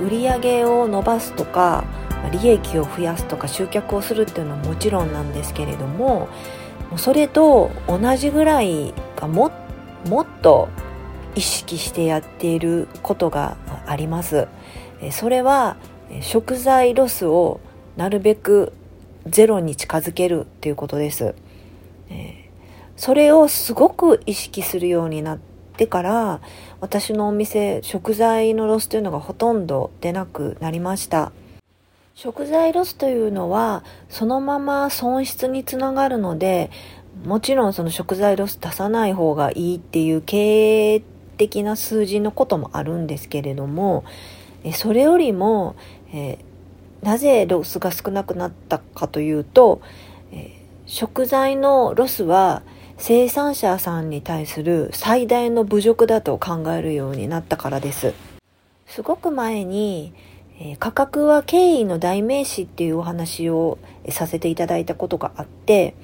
売り上げを伸ばすとか利益を増やすとか集客をするっていうのはもちろんなんですけれどもそれと同じぐらいがももっと意識してやっていることがあります。それは食材ロスをなるべくゼロに近づけるっていうことです。それをすごく意識するようになってから私のお店食材のロスというのがほとんど出なくなりました。食材ロスというのはそのまま損失につながるのでもちろんその食材ロス出さない方がいいっていう経営的な数字のこともあるんですけれどもそれよりも、え、なぜロスが少なくなったかというと、え、食材のロスは生産者さんに対する最大の侮辱だと考えるようになったからです。すごく前に、え価格は経緯の代名詞っていうお話をさせていただいたことがあって、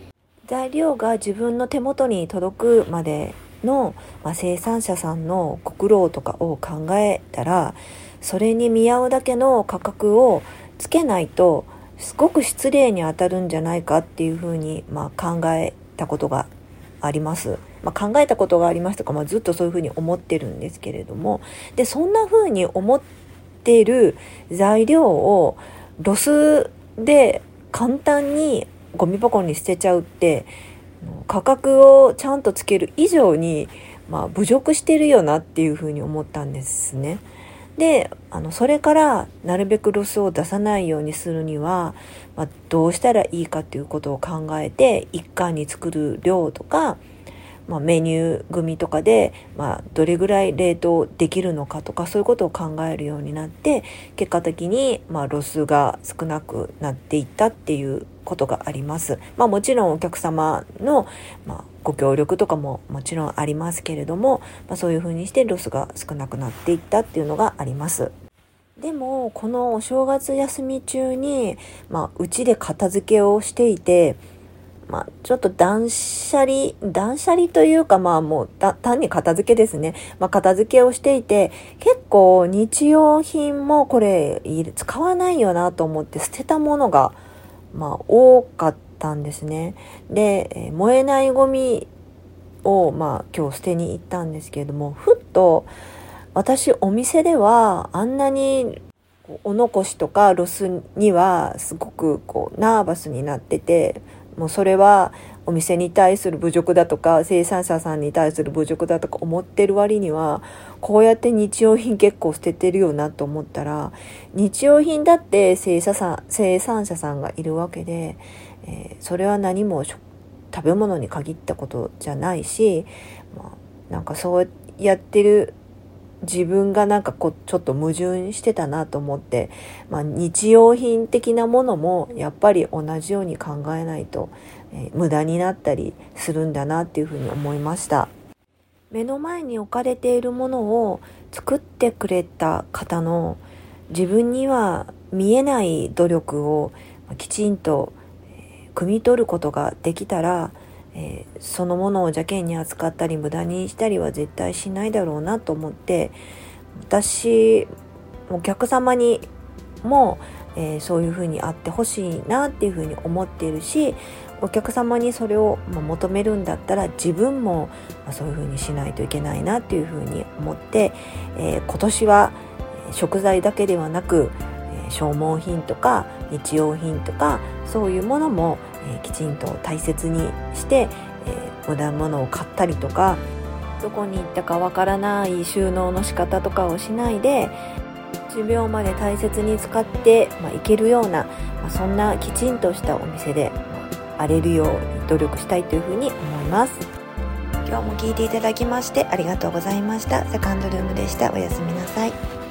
材料が自分の手元に届くまでの、まあ、生産者さんのご苦労とかを考えたら、それに見合うだけの価格をつけないと、すごく失礼に当たるんじゃないかっていうふうに、まあ、考えたことがあります。まあ、考えたことがありますとか、まあ、ずっとそういうふうに思ってるんですけれども、で、そんなふうに思ってる材料をロスで簡単にゴミ箱に捨てちゃうって、価格をちゃんとつける以上に、まあ、侮辱してるよなっていうふうに思ったんですね。で、あの、それからなるべくロスを出さないようにするには、まあ、どうしたらいいかっていうことを考えて、一回に作る量とか、まあ、メニュー組みとかで、まあ、どれぐらい冷凍できるのかとかそういうことを考えるようになって結果的に、まあ、ロスが少なくなっていったっていうことがあります。まあ、もちろんお客様の、まあ、ご協力とかももちろんありますけれども、まあ、そういうふうにしてロスが少なくなっていったっていうのがあります。でもこのお正月休み中に、まあ、うちで片付けをしていてまあ、ちょっと断捨離、断捨離というか、まあもう単に片付けですね。まあ、片付けをしていて、結構日用品もこれ使わないよなと思って捨てたものが、まあ多かったんですね。で、燃えないゴミを、まあ今日捨てに行ったんですけれども、ふっと私お店ではあんなにお残しとかロスにはすごくこうナーバスになっててもうそれはお店に対する侮辱だとか生産者さんに対する侮辱だとか思ってる割にはこうやって日用品結構捨ててるよなと思ったら日用品だって生産生産者さんがいるわけで、えー、それは何も食べ物に限ったことじゃないし、まあ、なんかそうやってる自分がなんかこうちょっと矛盾してたなと思って、まあ、日用品的なものもやっぱり同じように考えないと、えー、無駄になったりするんだなっていうふうに思いました。目の前に置かれているものを作ってくれた方の自分には見えない努力をきちんと汲み取ることができたらえー、そのものを邪険に扱ったり無駄にしたりは絶対しないだろうなと思って私お客様にも、えー、そういうふうにあってほしいなっていうふうに思っているしお客様にそれを求めるんだったら自分もそういうふうにしないといけないなっていうふうに思って、えー、今年は食材だけではなく消耗品とか日用品とかそういうものもえ、きちんと大切にして、えー、無駄なものを買ったりとかどこに行ったかわからない収納の仕方とかをしないで10秒まで大切に使って、まあ、いけるような、まあ、そんなきちんとしたお店で、まあ、荒れるように努力したいというふうに思います。今日も聞いていただきましてありがとうございました。セカンドルームでした。おやすみなさい。